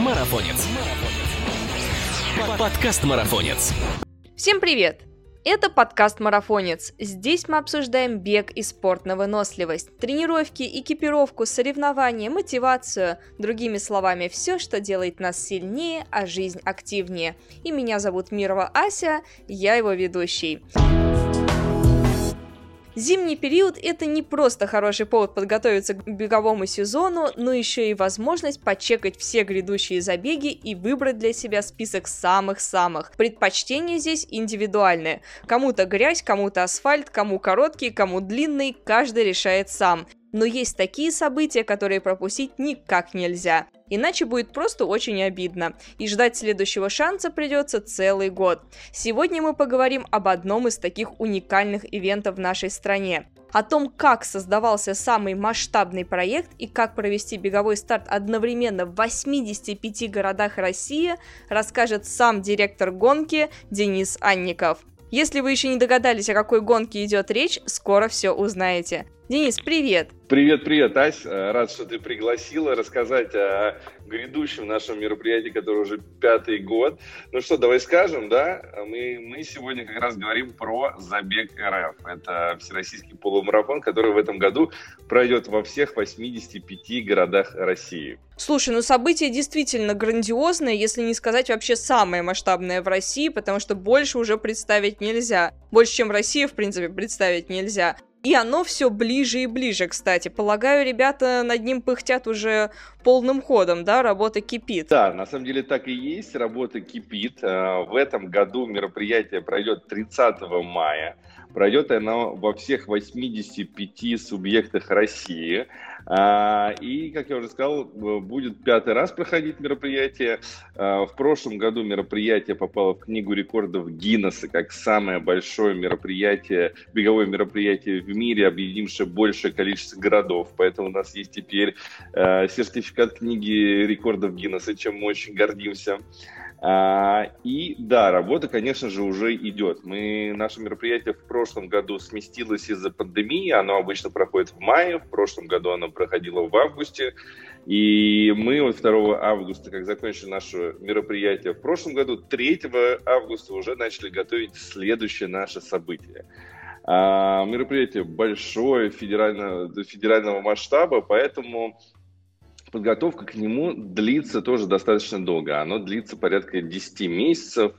Марафонец. Подкаст Марафонец. Всем привет! Это подкаст «Марафонец». Здесь мы обсуждаем бег и спорт на выносливость, тренировки, экипировку, соревнования, мотивацию, другими словами, все, что делает нас сильнее, а жизнь активнее. И меня зовут Мирова Ася, я его ведущий. Зимний период – это не просто хороший повод подготовиться к беговому сезону, но еще и возможность почекать все грядущие забеги и выбрать для себя список самых-самых. Предпочтения здесь индивидуальные. Кому-то грязь, кому-то асфальт, кому короткий, кому длинный, каждый решает сам. Но есть такие события, которые пропустить никак нельзя. Иначе будет просто очень обидно. И ждать следующего шанса придется целый год. Сегодня мы поговорим об одном из таких уникальных ивентов в нашей стране. О том, как создавался самый масштабный проект и как провести беговой старт одновременно в 85 городах России, расскажет сам директор гонки Денис Анников. Если вы еще не догадались, о какой гонке идет речь, скоро все узнаете. Денис, привет! Привет, привет, Ась. Э, рад, что ты пригласила рассказать о грядущем нашем мероприятии, которое уже пятый год. Ну что, давай скажем, да? Мы, мы сегодня как раз говорим про Забег РФ. Это всероссийский полумарафон, который в этом году пройдет во всех 85 городах России. Слушай, ну событие действительно грандиозное, если не сказать вообще самое масштабное в России, потому что больше уже представить нельзя. Больше, чем Россия, в принципе, представить нельзя. И оно все ближе и ближе, кстати. Полагаю, ребята над ним пыхтят уже полным ходом, да, работа кипит. Да, на самом деле так и есть, работа кипит. Э, в этом году мероприятие пройдет 30 мая. Пройдет оно во всех 85 субъектах России. А, и, как я уже сказал, будет пятый раз проходить мероприятие. А, в прошлом году мероприятие попало в книгу рекордов Гиннесса как самое большое мероприятие, беговое мероприятие в мире, объединившее большее количество городов. Поэтому у нас есть теперь а, сертификат книги рекордов Гиннесса, чем мы очень гордимся. А, и да, работа, конечно же, уже идет. Мы, наше мероприятие в прошлом году сместилось из-за пандемии. Оно обычно проходит в мае, в прошлом году оно проходило в августе. И мы вот 2 августа, как закончили наше мероприятие в прошлом году, 3 августа уже начали готовить следующее наше событие. А, мероприятие большое, федерального, федерального масштаба, поэтому подготовка к нему длится тоже достаточно долго. Оно длится порядка 10 месяцев.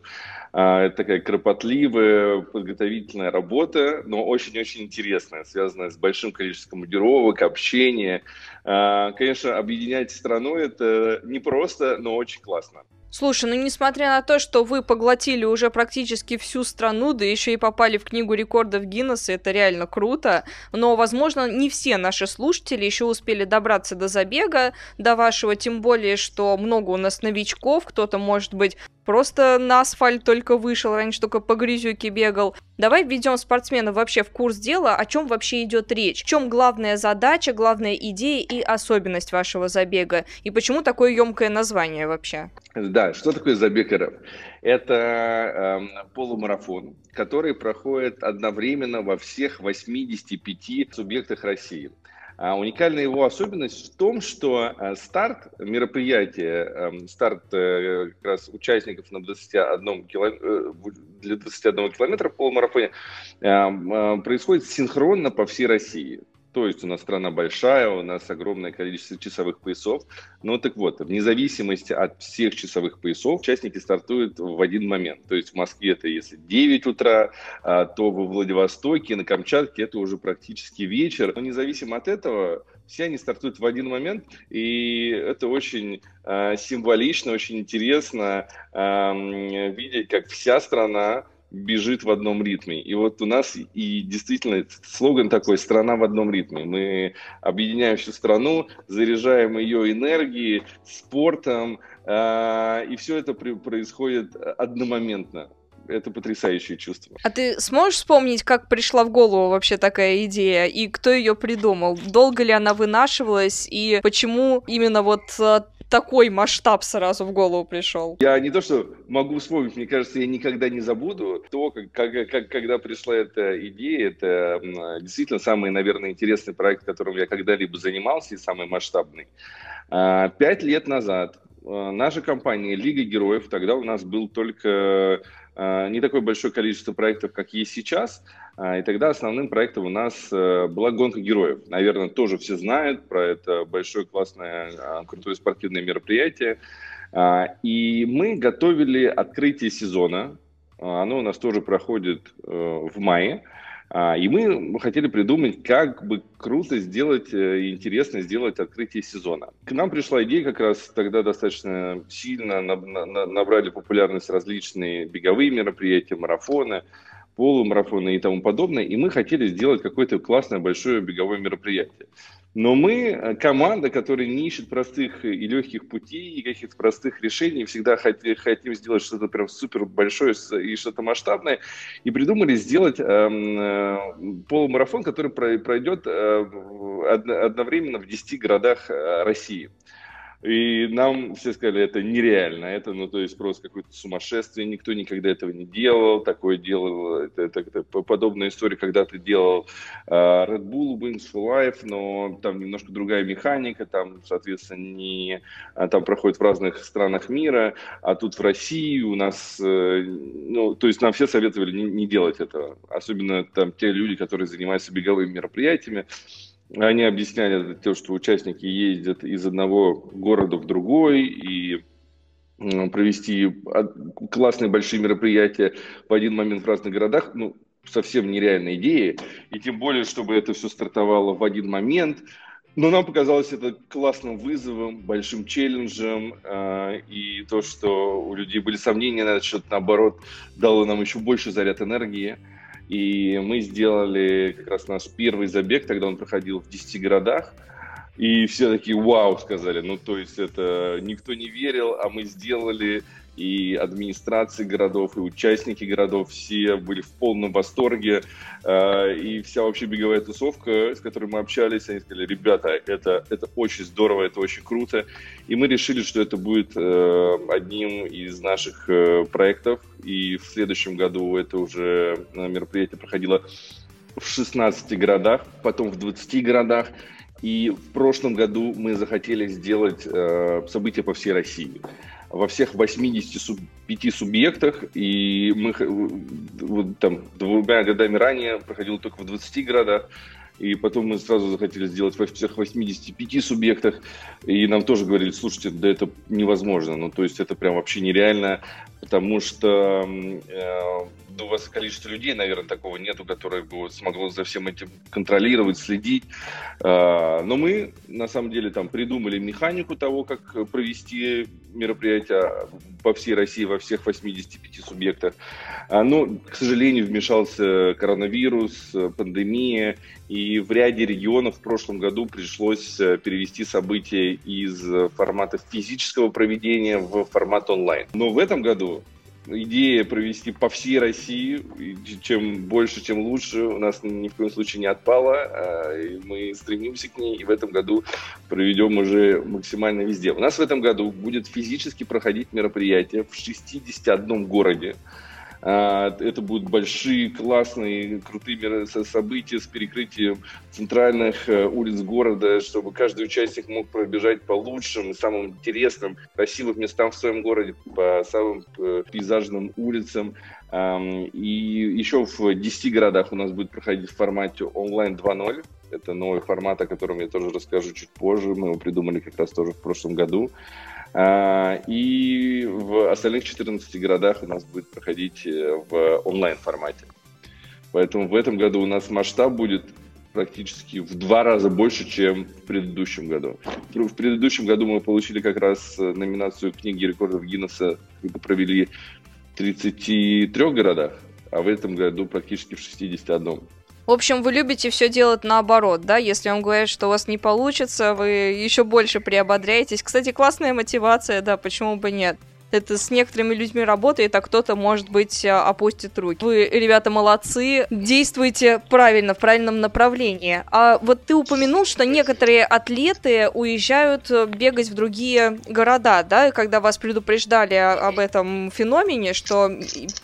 А, это такая кропотливая подготовительная работа, но очень-очень интересная, связанная с большим количеством командировок, общения. А, конечно, объединять страну это непросто, но очень классно. Слушай, ну несмотря на то, что вы поглотили уже практически всю страну, да еще и попали в книгу рекордов Гиннесса, это реально круто, но, возможно, не все наши слушатели еще успели добраться до забега, до вашего, тем более, что много у нас новичков, кто-то, может быть, просто на асфальт только вышел, раньше только по грязюке бегал. Давай введем спортсменов вообще в курс дела, о чем вообще идет речь, в чем главная задача, главная идея и особенность вашего забега, и почему такое емкое название вообще? Да, что такое забег РФ? Это э, полумарафон, который проходит одновременно во всех 85 субъектах России. А уникальная его особенность в том, что э, старт мероприятия, эм, старт э, как раз участников на 21 километр, э, для 21 километра в полумарафоне эм, происходит синхронно по всей России. То есть у нас страна большая, у нас огромное количество часовых поясов. Ну так вот, вне зависимости от всех часовых поясов, участники стартуют в один момент. То есть в Москве это если 9 утра, а, то во Владивостоке, на Камчатке это уже практически вечер. Но независимо от этого, все они стартуют в один момент, и это очень э, символично, очень интересно э, видеть, как вся страна бежит в одном ритме. И вот у нас и действительно слоган такой «Страна в одном ритме». Мы объединяем всю страну, заряжаем ее энергией, спортом, э, и все это при, происходит одномоментно. Это потрясающее чувство. А ты сможешь вспомнить, как пришла в голову вообще такая идея, и кто ее придумал? Долго ли она вынашивалась, и почему именно вот э, такой масштаб сразу в голову пришел? Я не то, что могу вспомнить, мне кажется, я никогда не забуду то, как, как, как, когда пришла эта идея. Это действительно самый, наверное, интересный проект, которым я когда-либо занимался и самый масштабный. А, пять лет назад наша компания Лига Героев, тогда у нас был только не такое большое количество проектов, как есть сейчас, и тогда основным проектом у нас была гонка героев. Наверное, тоже все знают про это большое, классное, крутое спортивное мероприятие. И мы готовили открытие сезона. Оно у нас тоже проходит в мае. А, и мы хотели придумать, как бы круто сделать, э, интересно сделать открытие сезона. К нам пришла идея как раз тогда достаточно сильно набрали популярность различные беговые мероприятия, марафоны, полумарафоны и тому подобное. И мы хотели сделать какое-то классное большое беговое мероприятие. Но мы э, команда, которая не ищет простых и легких путей и каких-то простых решений, всегда хотим, сделать что-то прям супер большое и что-то масштабное, и придумали сделать э, э, полумарафон, который пройдет э, одновременно в 10 городах э, России. И нам все сказали, это нереально, это, ну, то есть просто какое-то сумасшествие, никто никогда этого не делал, такое делал, это, это, это подобная история, когда ты делал uh, Red Bull Wings for Life, но там немножко другая механика, там, соответственно, не, а, там проходит в разных странах мира, а тут в России у нас, uh, ну, то есть нам все советовали не, не делать этого, особенно там те люди, которые занимаются беговыми мероприятиями, они объясняли то, что участники ездят из одного города в другой и провести классные большие мероприятия в один момент в разных городах, ну, совсем нереальная идея. И тем более, чтобы это все стартовало в один момент. Но нам показалось это классным вызовом, большим челленджем. Э, и то, что у людей были сомнения на этот счет, наоборот, дало нам еще больше заряд энергии. И мы сделали как раз наш первый забег, тогда он проходил в 10 городах. И все такие вау сказали. Ну, то есть это никто не верил, а мы сделали и администрации городов, и участники городов, все были в полном восторге, э, и вся вообще беговая тусовка, с которой мы общались, они сказали, ребята, это, это очень здорово, это очень круто, и мы решили, что это будет э, одним из наших э, проектов, и в следующем году это уже мероприятие проходило в 16 городах, потом в 20 городах, и в прошлом году мы захотели сделать э, события по всей России во всех 85 субъектах, и мы вот, там двумя годами ранее проходил только в 20 городах, и потом мы сразу захотели сделать во всех 85 субъектах, и нам тоже говорили, слушайте, да это невозможно, ну то есть это прям вообще нереально, потому что э, у вас количество людей, наверное, такого нету, которое бы вот смогло за всем этим контролировать, следить. Э, но мы, на самом деле, там придумали механику того, как провести мероприятие по всей России, во всех 85 субъектах. А, но, к сожалению, вмешался коронавирус, пандемия, и в ряде регионов в прошлом году пришлось э, перевести события из формата физического проведения в формат онлайн. Но в этом году идея провести по всей России, чем больше, тем лучше, у нас ни в коем случае не отпала, и мы стремимся к ней, и в этом году проведем уже максимально везде. У нас в этом году будет физически проходить мероприятие в 61 городе, это будут большие, классные, крутые события с перекрытием центральных э, улиц города, чтобы каждый участник мог пробежать по лучшим, самым интересным, красивым местам в своем городе, по самым э, пейзажным улицам. И еще в 10 городах у нас будет проходить в формате онлайн 2.0. Это новый формат, о котором я тоже расскажу чуть позже. Мы его придумали как раз тоже в прошлом году. А, и в остальных 14 городах у нас будет проходить э, в онлайн-формате. Поэтому в этом году у нас масштаб будет практически в два раза больше, чем в предыдущем году. В предыдущем году мы получили как раз э, номинацию книги рекордов Гиннесса, когда провели в 33 городах, а в этом году практически в 61. В общем, вы любите все делать наоборот, да? Если вам говорят, что у вас не получится, вы еще больше приободряетесь. Кстати, классная мотивация, да, почему бы нет? Это с некоторыми людьми работает, а кто-то, может быть, а, опустит руки. Вы, ребята, молодцы, действуйте правильно, в правильном направлении. А вот ты упомянул, что некоторые атлеты уезжают э, бегать в другие города, да, когда вас предупреждали об этом феномене, что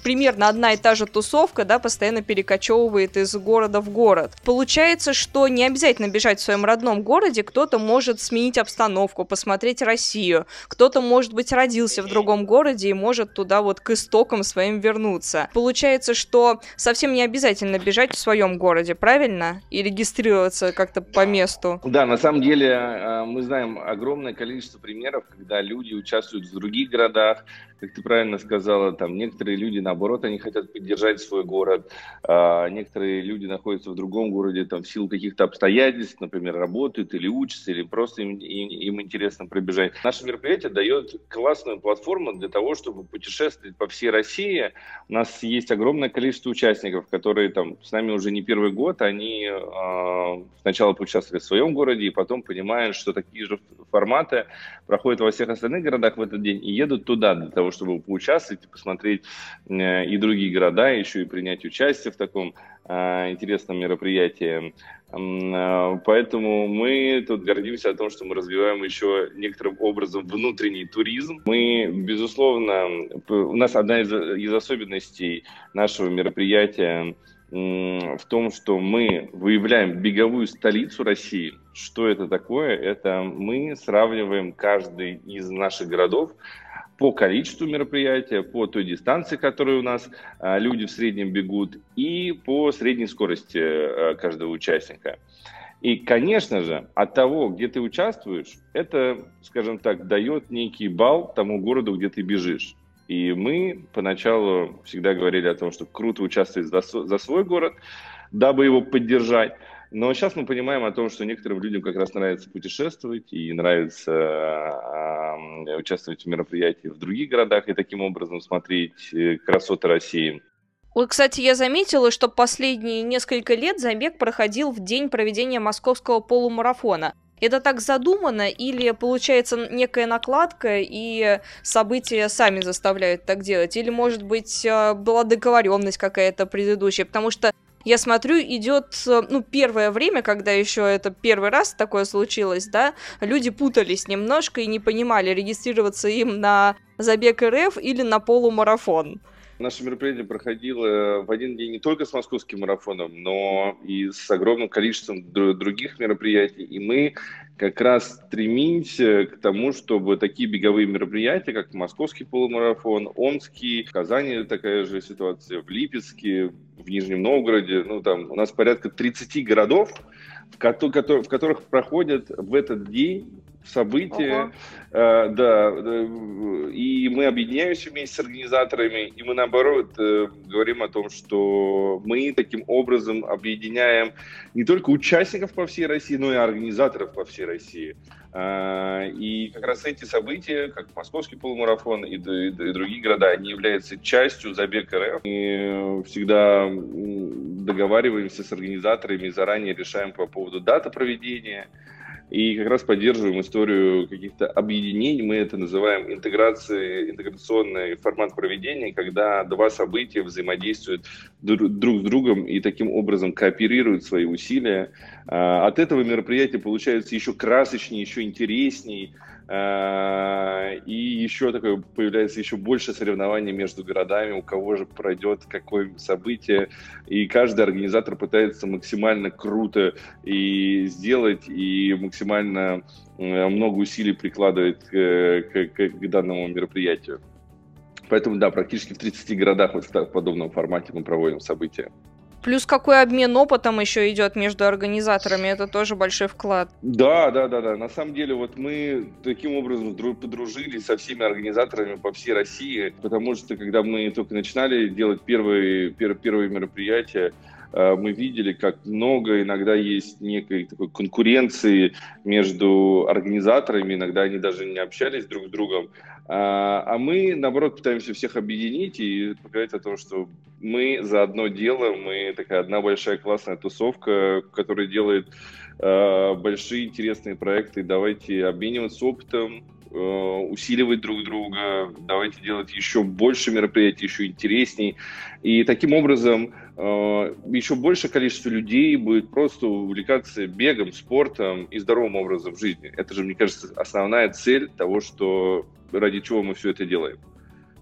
примерно одна и та же тусовка, да, постоянно перекочевывает из города в город. Получается, что не обязательно бежать в своем родном городе, кто-то может сменить обстановку, посмотреть Россию, кто-то, может быть, родился в другом городе и может туда вот к истокам своим вернуться. Получается, что совсем не обязательно бежать в своем городе, правильно? И регистрироваться как-то по месту. Да, на самом деле э, мы знаем огромное количество примеров, когда люди участвуют в других городах, как ты правильно сказала, там некоторые люди, наоборот, они хотят поддержать свой город, а некоторые люди находятся в другом городе, там, в силу каких-то обстоятельств, например, работают или учатся, или просто им, им, им интересно пробежать. Наше мероприятие дает классную платформу для того, чтобы путешествовать по всей России. У нас есть огромное количество участников, которые там с нами уже не первый год, они э, сначала поучаствовали в своем городе, и потом понимают, что такие же форматы проходят во всех остальных городах в этот день, и едут туда для того, чтобы поучаствовать и посмотреть э, и другие города, еще и принять участие в таком э, интересном мероприятии. Э, поэтому мы тут гордимся о том, что мы развиваем еще некоторым образом внутренний туризм. Мы, безусловно, у нас одна из, из особенностей нашего мероприятия в том, что мы выявляем беговую столицу России. Что это такое? Это мы сравниваем каждый из наших городов по количеству мероприятия, по той дистанции, которую у нас а, люди в среднем бегут, и по средней скорости а, каждого участника. И, конечно же, от того, где ты участвуешь, это, скажем так, дает некий балл тому городу, где ты бежишь. И мы поначалу всегда говорили о том, что круто участвовать за, за свой город, дабы его поддержать. Но сейчас мы понимаем о том, что некоторым людям как раз нравится путешествовать и нравится э, участвовать в мероприятиях в других городах и таким образом смотреть э, красоты России. Вот, кстати, я заметила, что последние несколько лет забег проходил в день проведения московского полумарафона. Это так задумано или получается некая накладка и события сами заставляют так делать? Или, может быть, э, была договоренность какая-то предыдущая? Потому что я смотрю, идет, э, ну, первое время, когда еще это первый раз такое случилось, да, люди путались немножко и не понимали, регистрироваться им на забег РФ или на полумарафон. Наше мероприятие проходило в один день не только с московским марафоном, но и с огромным количеством других мероприятий. И мы как раз стремимся к тому, чтобы такие беговые мероприятия, как московский полумарафон, Омский, в Казани такая же ситуация, в Липецке, в Нижнем Новгороде, ну там у нас порядка 30 городов, в, которых проходят в этот день события, э, да, и мы объединяемся вместе с организаторами, и мы наоборот э, говорим о том, что мы таким образом объединяем не только участников по всей России, но и организаторов по всей России. Э, и как раз эти события, как Московский полумарафон и, и, и другие города, они являются частью забег РФ. Мы всегда договариваемся с организаторами, заранее решаем по поводу даты проведения, и как раз поддерживаем историю каких-то объединений. Мы это называем интеграцией, интеграционный формат проведения, когда два события взаимодействуют друг с другом и таким образом кооперируют свои усилия. А, от этого мероприятия получается еще красочнее, еще интереснее, и еще такое появляется еще больше соревнований между городами, у кого же пройдет какое событие. И каждый организатор пытается максимально круто и сделать, и максимально много усилий прикладывает к, к, к данному мероприятию. Поэтому, да, практически в 30 городах вот в подобном формате мы проводим события. Плюс какой обмен опытом еще идет между организаторами, это тоже большой вклад. Да, да, да, да. На самом деле вот мы таким образом подружились со всеми организаторами по всей России, потому что когда мы только начинали делать первые, первые мероприятия, Э, мы видели, как много иногда есть некой такой конкуренции между организаторами, иногда они даже не общались друг с другом. А, а мы, наоборот, пытаемся всех объединить и показать о том, что мы за одно дело, мы такая одна большая классная тусовка, которая делает э, большие интересные проекты. Давайте обмениваться опытом, усиливать друг друга, давайте делать еще больше мероприятий, еще интересней. И таким образом еще большее количество людей будет просто увлекаться бегом, спортом и здоровым образом жизни. Это же, мне кажется, основная цель того, что ради чего мы все это делаем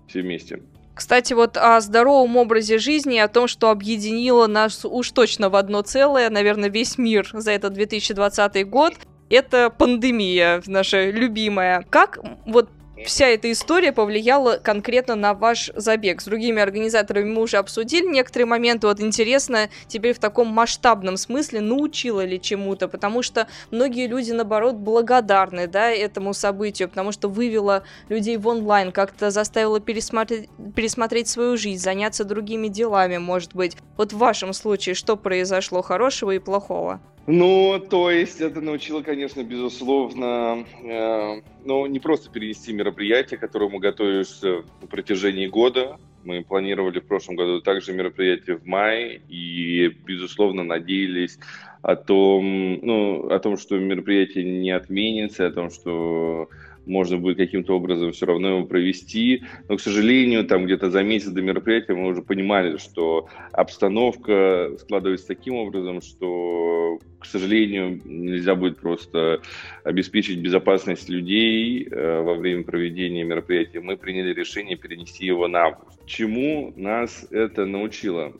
все вместе. Кстати, вот о здоровом образе жизни, о том, что объединило нас уж точно в одно целое, наверное, весь мир за этот 2020 год, это пандемия наша любимая. Как вот вся эта история повлияла конкретно на ваш забег. С другими организаторами мы уже обсудили некоторые моменты. Вот интересно, теперь в таком масштабном смысле научила ли чему-то, потому что многие люди, наоборот, благодарны, да, этому событию, потому что вывела людей в онлайн, как-то заставила пересмотреть, пересмотреть свою жизнь, заняться другими делами, может быть. Вот в вашем случае что произошло хорошего и плохого? Ну, то есть это научило, конечно, безусловно, э, ну, не просто перенести мероприятие, к которому готовишься на протяжении года. Мы планировали в прошлом году также мероприятие в мае и, безусловно, надеялись о том, ну, о том, что мероприятие не отменится, о том, что можно будет каким-то образом все равно его провести. Но, к сожалению, там где-то за месяц до мероприятия мы уже понимали, что обстановка складывается таким образом, что, к сожалению, нельзя будет просто обеспечить безопасность людей э, во время проведения мероприятия. Мы приняли решение перенести его на август. Чему нас это научило?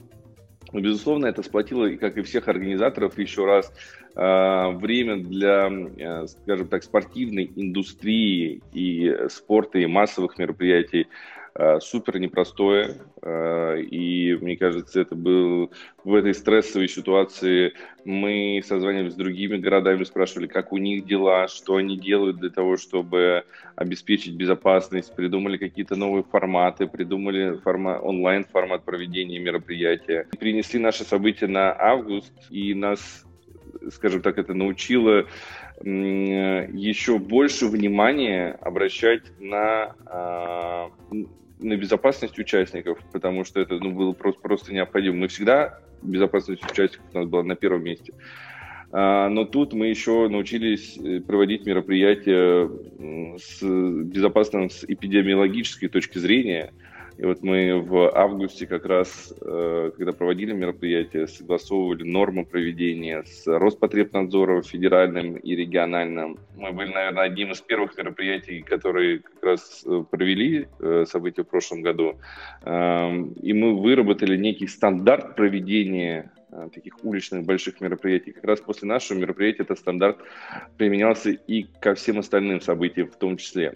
Ну, безусловно, это сплотило, как и всех организаторов, еще раз время для, э, скажем так, спортивной индустрии и спорта и массовых мероприятий а, супер непростое. И мне кажется, это был в этой стрессовой ситуации. Мы созванивались с другими городами, спрашивали, как у них дела, что они делают для того, чтобы обеспечить безопасность, придумали какие-то новые форматы, придумали формат, онлайн-формат проведения мероприятия. Принесли наше событие на август, и нас скажем так, это научило еще больше внимания обращать на, а, на безопасность участников, потому что это ну, было просто, просто необходимо. Мы всегда безопасность участников у нас была на первом месте. А, но тут мы еще научились э, проводить мероприятия с безопасным с эпидемиологической точки зрения – и вот мы в августе как раз, э, когда проводили мероприятие, согласовывали нормы проведения с Роспотребнадзором федеральным и региональным. Мы были, наверное, одним из первых мероприятий, которые как раз э, провели э, события в прошлом году. Эм, и мы выработали некий стандарт проведения таких уличных больших мероприятий. Как раз после нашего мероприятия этот стандарт применялся и ко всем остальным событиям в том числе.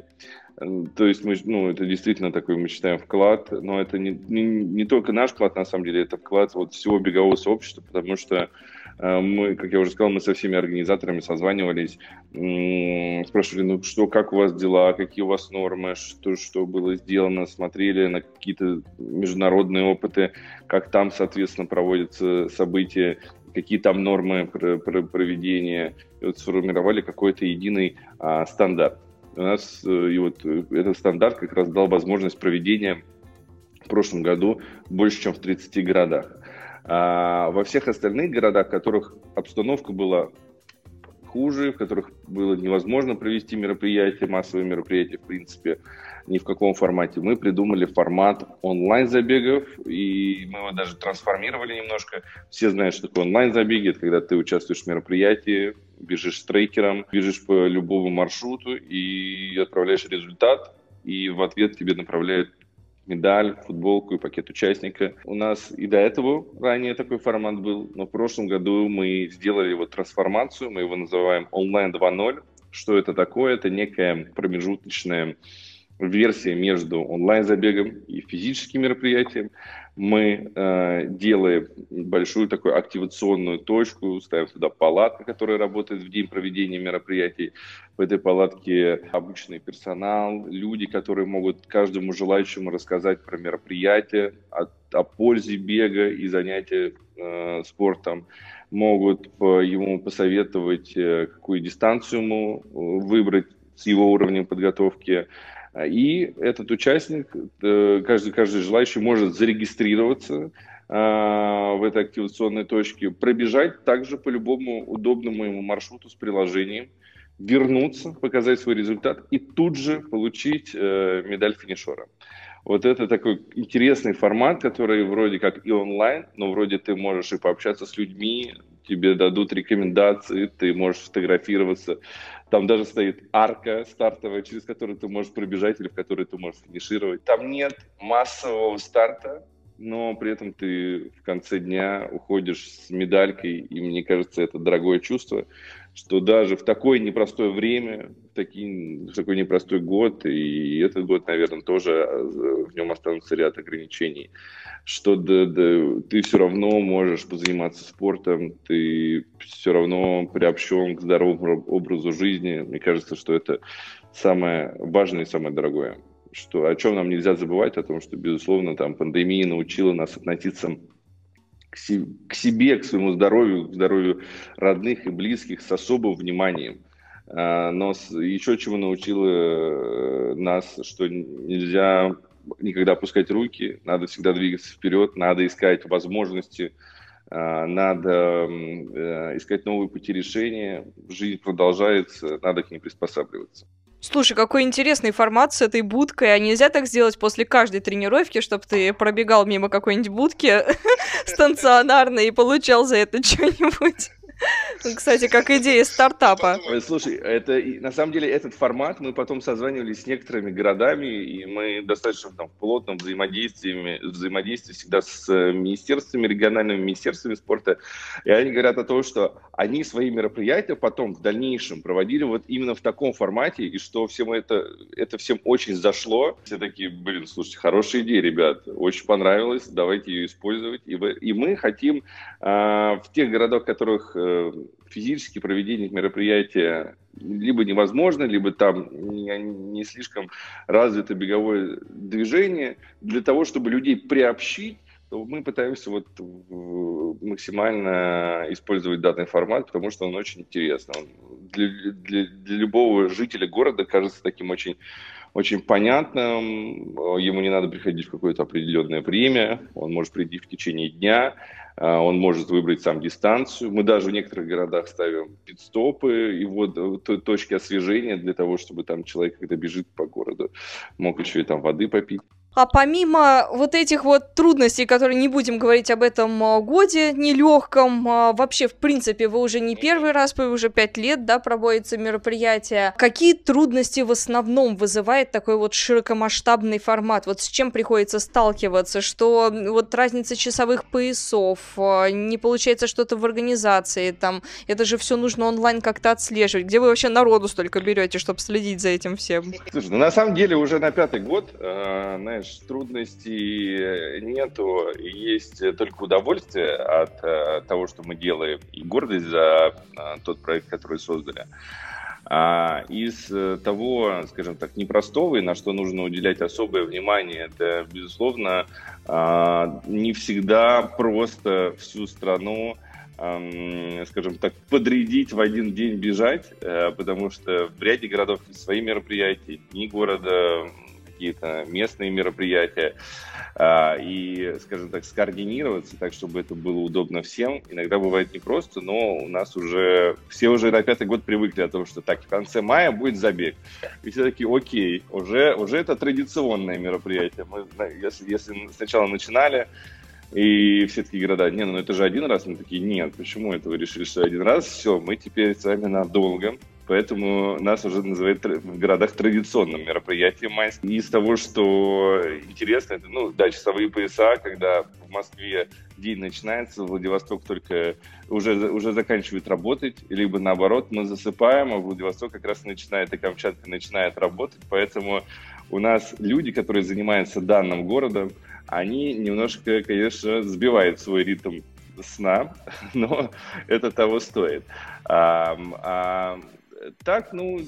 То есть мы, ну, это действительно такой, мы считаем, вклад, но это не, не, не только наш вклад, на самом деле, это вклад вот всего бегового сообщества, потому что э, мы, как я уже сказал, мы со всеми организаторами созванивались, э, спрашивали, ну что, как у вас дела, какие у вас нормы, что, что было сделано, смотрели на какие-то международные опыты, как там, соответственно, проводятся события, какие там нормы проведения, и вот сформировали какой-то единый а, стандарт у нас э, и вот э, этот стандарт как раз дал возможность проведения в прошлом году больше, чем в 30 городах. А во всех остальных городах, в которых обстановка была хуже, в которых было невозможно провести мероприятия, массовые мероприятия, в принципе, ни в каком формате. Мы придумали формат онлайн-забегов, и мы его даже трансформировали немножко. Все знают, что такое онлайн-забеги. Это когда ты участвуешь в мероприятии, бежишь с трекером, бежишь по любому маршруту и отправляешь результат, и в ответ тебе направляют медаль, футболку и пакет участника. У нас и до этого ранее такой формат был, но в прошлом году мы сделали его трансформацию, мы его называем онлайн 2.0. Что это такое? Это некая промежуточная версия между онлайн-забегом и физическим мероприятием. Мы э, делаем большую такую активационную точку, ставим туда палатку, которая работает в день проведения мероприятий. В этой палатке обычный персонал, люди, которые могут каждому желающему рассказать про мероприятие, о, о пользе бега и занятия э, спортом могут по, ему посоветовать, э, какую дистанцию ему э, выбрать с его уровнем подготовки, и этот участник, э, каждый, каждый желающий может зарегистрироваться а, в этой активационной точке, пробежать также по любому удобному ему маршруту с приложением, вернуться, показать свой результат и тут же получить э, медаль финишера. Вот это такой интересный формат, который вроде как и онлайн, но вроде ты можешь и пообщаться с людьми, тебе дадут рекомендации, ты можешь фотографироваться. Там даже стоит арка стартовая, через которую ты можешь пробежать или в которой ты можешь финишировать. Там нет массового старта, но при этом ты в конце дня уходишь с медалькой, и мне кажется, это дорогое чувство, что даже в такое непростое время, в, такие, в такой непростой год, и этот год, наверное, тоже э, в нем останутся ряд ограничений, что да, да, ты все равно можешь позаниматься спортом, ты все равно приобщен к здоровому образу жизни. Мне кажется, что это самое важное и самое дорогое что о чем нам нельзя забывать, о том, что, безусловно, там пандемия научила нас относиться к, себе, к своему здоровью, к здоровью родных и близких с особым вниманием. А, но еще чего научила э, нас, что нельзя никогда опускать руки, надо всегда двигаться вперед, надо искать возможности, а, надо э, искать новые пути решения, жизнь продолжается, надо к ней приспосабливаться. Слушай, какой интересный формат с этой будкой. А нельзя так сделать после каждой тренировки, чтобы ты пробегал мимо какой-нибудь будки станционарной и получал за это что-нибудь? Кстати, как идея стартапа. Слушай, это на самом деле этот формат мы потом созванивались с некоторыми городами, и мы достаточно там, в плотном взаимодействии, взаимодействии всегда с э, министерствами, региональными министерствами спорта. И они говорят о том, что они свои мероприятия потом в дальнейшем проводили вот именно в таком формате, и что всем это, это всем очень зашло. Все такие, блин, слушайте, хорошая идея, ребят, очень понравилось, давайте ее использовать. И, и мы хотим э, в тех городах, в которых э, физически проведение мероприятия либо невозможно, либо там не, слишком развито беговое движение. Для того, чтобы людей приобщить, то мы пытаемся вот максимально использовать данный формат, потому что он очень интересный. Он для, для, для любого жителя города кажется таким очень очень понятным, ему не надо приходить в какое-то определенное время, он может прийти в течение дня, он может выбрать сам дистанцию. Мы даже в некоторых городах ставим пидстопы и вот точки освежения для того, чтобы там человек, когда бежит по городу, мог еще и там воды попить. А помимо вот этих вот трудностей, которые не будем говорить об этом а, годе нелегком, а, вообще, в принципе, вы уже не первый раз, вы уже пять лет, да, проводится мероприятие. Какие трудности в основном вызывает такой вот широкомасштабный формат? Вот с чем приходится сталкиваться? Что вот разница часовых поясов, а, не получается что-то в организации, там, это же все нужно онлайн как-то отслеживать. Где вы вообще народу столько берете, чтобы следить за этим всем? Слушай, ну на самом деле уже на пятый год, э, знаешь, трудностей нету, есть только удовольствие от э, того, что мы делаем, и гордость за э, тот проект, который создали. А из того, скажем так, непростого и на что нужно уделять особое внимание, это, безусловно, э, не всегда просто всю страну скажем так, подрядить в один день бежать, э, потому что в ряде городов свои мероприятия, дни города, какие-то местные мероприятия а, и, скажем так, скоординироваться так, чтобы это было удобно всем. Иногда бывает непросто, но у нас уже все уже на пятый год привыкли о том, что так, в конце мая будет забег. И все такие, окей, уже, уже это традиционное мероприятие. Мы, если, если сначала начинали, и все такие города, не, ну это же один раз. Мы такие, нет, почему это вы решили, что один раз? Все, мы теперь с вами надолго поэтому нас уже называют в городах традиционным мероприятием майским. Из того, что интересно, это, ну, да, часовые пояса, когда в Москве день начинается, Владивосток только уже, уже заканчивает работать, либо наоборот, мы засыпаем, а Владивосток как раз начинает, и Камчатка начинает работать, поэтому у нас люди, которые занимаются данным городом, они немножко, конечно, сбивают свой ритм сна, но это того стоит. А, а, так, ну,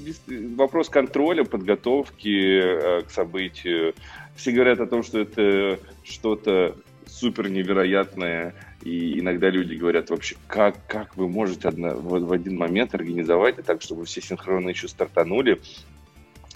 вопрос контроля, подготовки э, к событию. Все говорят о том, что это что-то супер невероятное, и иногда люди говорят вообще, как, как вы можете одно, в, в один момент организовать это так, чтобы все синхронно еще стартанули.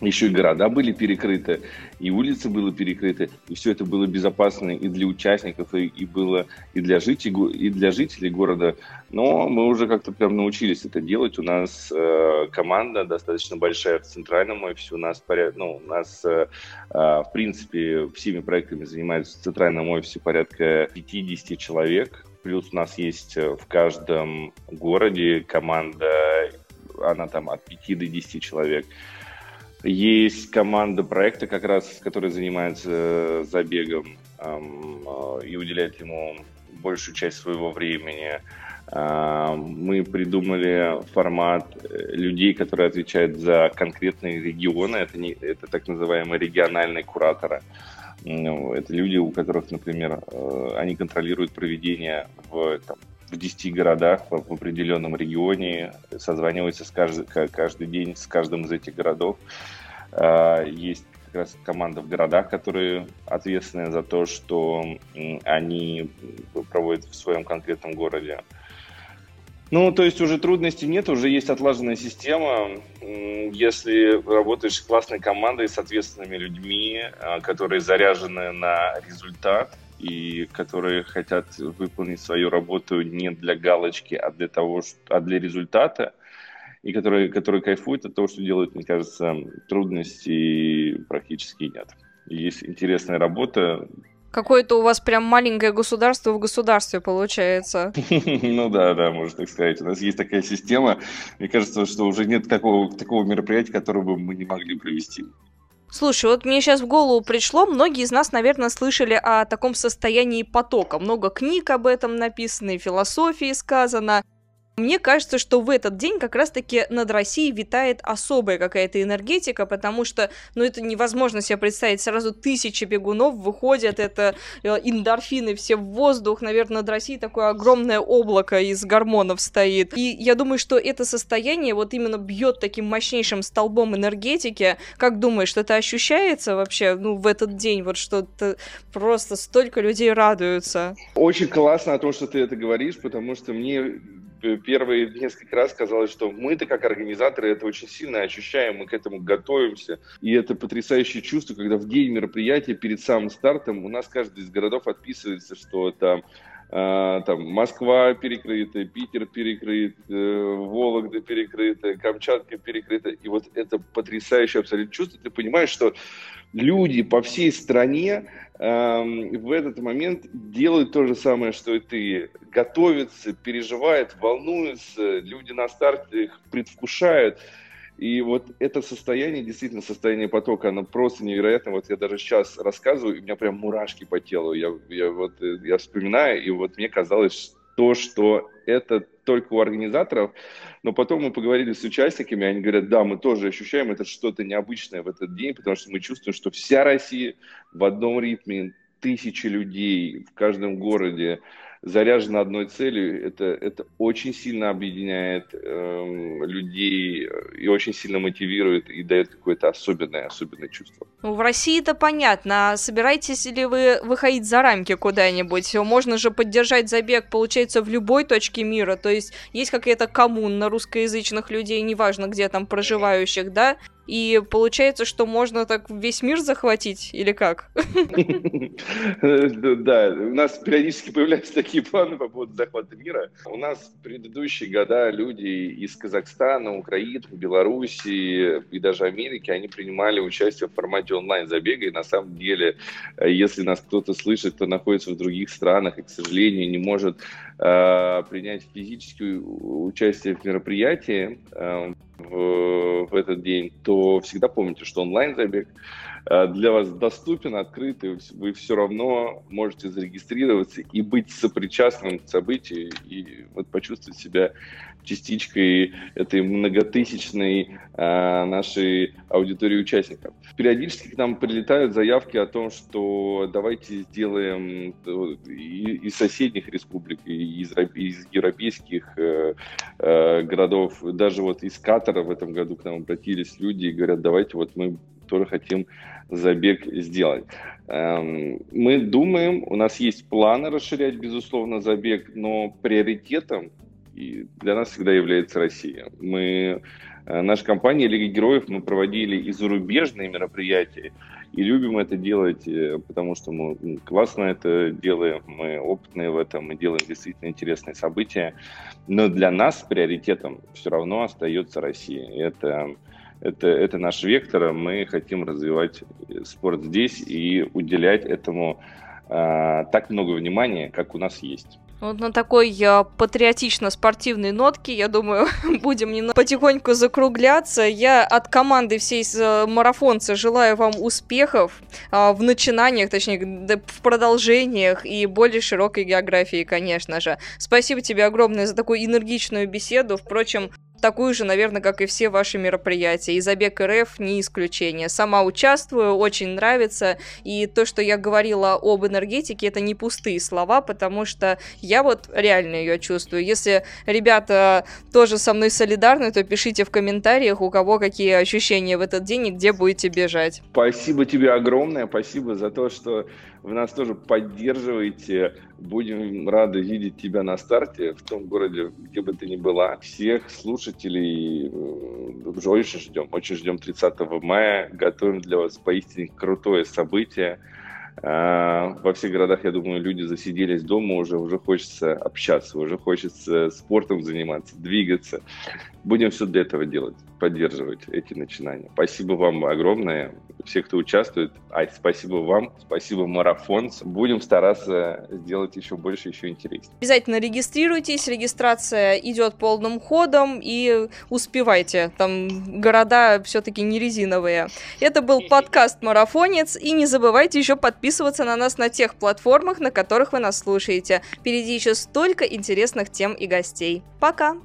Еще и города были перекрыты, и улицы были перекрыты, и все это было безопасно и для участников, и, и было и для, жителей, и для жителей города. Но мы уже как-то прям научились это делать. У нас э, команда достаточно большая в центральном офисе. У нас, поряд... ну, у нас э, э, в принципе, всеми проектами занимаются в центральном офисе порядка 50 человек. Плюс у нас есть э, в каждом городе команда, она там от 5 до 10 человек. Есть команда проекта, как раз, которая занимается э, забегом э, и уделяет ему большую часть своего времени. Э, мы придумали формат людей, которые отвечают за конкретные регионы. Это, не, это так называемые региональные кураторы. Ну, это люди, у которых, например, они контролируют проведение в там, в 10 городах в, в определенном регионе, созваниваются с каждый, каждый день с каждым из этих городов. А, есть как раз команда в городах, которые ответственны за то, что они проводят в своем конкретном городе. Ну, то есть уже трудностей нет, уже есть отлаженная система. Если работаешь с классной командой, с ответственными людьми, а, которые заряжены на результат, и которые хотят выполнить свою работу не для галочки, а для того, а для результата, и которые, которые кайфуют от того, что делают, мне кажется, трудностей практически нет. Есть интересная работа. Какое-то у вас прям маленькое государство в государстве получается. Ну да, да, можно так сказать. У нас есть такая система. Мне кажется, что уже нет такого, мероприятия, которое бы мы не могли провести. Слушай, вот мне сейчас в голову пришло, многие из нас, наверное, слышали о таком состоянии потока. Много книг об этом написано, и философии сказано. Мне кажется, что в этот день как раз-таки над Россией витает особая какая-то энергетика, потому что, ну, это невозможно себе представить. Сразу тысячи бегунов выходят, это э, эндорфины все в воздух. Наверное, над Россией такое огромное облако из гормонов стоит. И я думаю, что это состояние вот именно бьет таким мощнейшим столбом энергетики. Как думаешь, что это ощущается вообще, ну, в этот день, вот что-то просто столько людей радуются? Очень классно о том, что ты это говоришь, потому что мне первые несколько раз казалось, что мы-то как организаторы это очень сильно ощущаем, мы к этому готовимся. И это потрясающее чувство, когда в день мероприятия перед самым стартом у нас каждый из городов отписывается, что Uh, там Москва перекрыта, Питер перекрыт, uh, Вологда перекрыта, Камчатка перекрыта. И вот это потрясающее абсолютно чувство. Ты понимаешь, что люди по всей стране в этот момент делают то же самое, что и ты. Готовятся, переживают, волнуются, люди на старте их предвкушают. И вот это состояние, действительно, состояние потока, оно просто невероятно. Вот я даже сейчас рассказываю, и у меня прям мурашки по телу. Я, я, вот, э, я вспоминаю, и вот мне казалось, то, что это только у организаторов, но потом мы поговорили с участниками, они говорят, да, мы тоже ощущаем это что-то необычное в этот день, потому что мы чувствуем, что вся Россия в одном ритме, тысячи людей в каждом городе, заряжена одной целью, это, это очень сильно объединяет эм, э, людей и очень сильно мотивирует и дает какое-то особенное, особенное чувство. Ну, в России это понятно. А собираетесь ли вы выходить за рамки куда-нибудь? Можно же поддержать забег, получается, в любой точке мира. То есть есть какая-то коммуна русскоязычных людей, неважно, где там проживающих, да? И получается, что можно так весь мир захватить, или как? Да, у нас периодически появляются такие планы по поводу захвата мира. У нас в предыдущие года люди из Казахстана, Украины, Белоруссии и даже Америки, они принимали участие в формате онлайн-забега. И на самом деле, э, если нас кто-то слышит, кто находится в других странах и, к сожалению, не может э, принять физическое участие в мероприятии, э, в, этот день, то всегда помните, что онлайн-забег для вас доступен, открыт, и вы все равно можете зарегистрироваться и быть сопричастным к событию, и вот почувствовать себя частичкой этой многотысячной э, нашей аудитории участников. Периодически к нам прилетают заявки о том, что давайте сделаем э, из соседних республик, из, из европейских э, э, городов, даже вот из Катара в этом году к нам обратились люди и говорят, давайте вот мы тоже хотим забег сделать. Эм, мы думаем, у нас есть планы расширять, безусловно, забег, но приоритетом для нас всегда является Россия. Мы Наша компания Лига Героев, мы проводили и зарубежные мероприятия, и любим это делать, э, потому что мы классно это делаем, мы опытные в этом, мы делаем действительно интересные события. Но для нас приоритетом все равно остается Россия. Это, это, это наш вектор, мы хотим развивать спорт здесь и уделять этому э, так много внимания, как у нас есть. Вот на такой э, патриотично-спортивной нотке, я думаю, будем потихоньку закругляться. Я от команды всей марафонца желаю вам успехов в начинаниях, точнее, в продолжениях и более широкой географии, конечно же. Спасибо тебе огромное за такую энергичную беседу. Впрочем, такую же, наверное, как и все ваши мероприятия. И забег РФ не исключение. Сама участвую, очень нравится. И то, что я говорила об энергетике, это не пустые слова, потому что я вот реально ее чувствую. Если ребята тоже со мной солидарны, то пишите в комментариях, у кого какие ощущения в этот день и где будете бежать. Спасибо тебе огромное, спасибо за то, что вы нас тоже поддерживаете. Будем рады видеть тебя на старте в том городе, где бы ты ни была. Всех слушателей уже очень ждем. Очень ждем 30 мая. Готовим для вас поистине крутое событие. А, во всех городах, я думаю, люди засиделись дома уже, уже хочется общаться, уже хочется спортом заниматься, двигаться. Будем все для этого делать, поддерживать эти начинания. Спасибо вам огромное, все, кто участвует. Ай, спасибо вам, спасибо марафон. Будем стараться сделать еще больше, еще интереснее. Обязательно регистрируйтесь, регистрация идет полным ходом и успевайте. Там города все-таки не резиновые. Это был подкаст «Марафонец», и не забывайте еще подписываться на нас на тех платформах, на которых вы нас слушаете. Впереди еще столько интересных тем и гостей. Пока!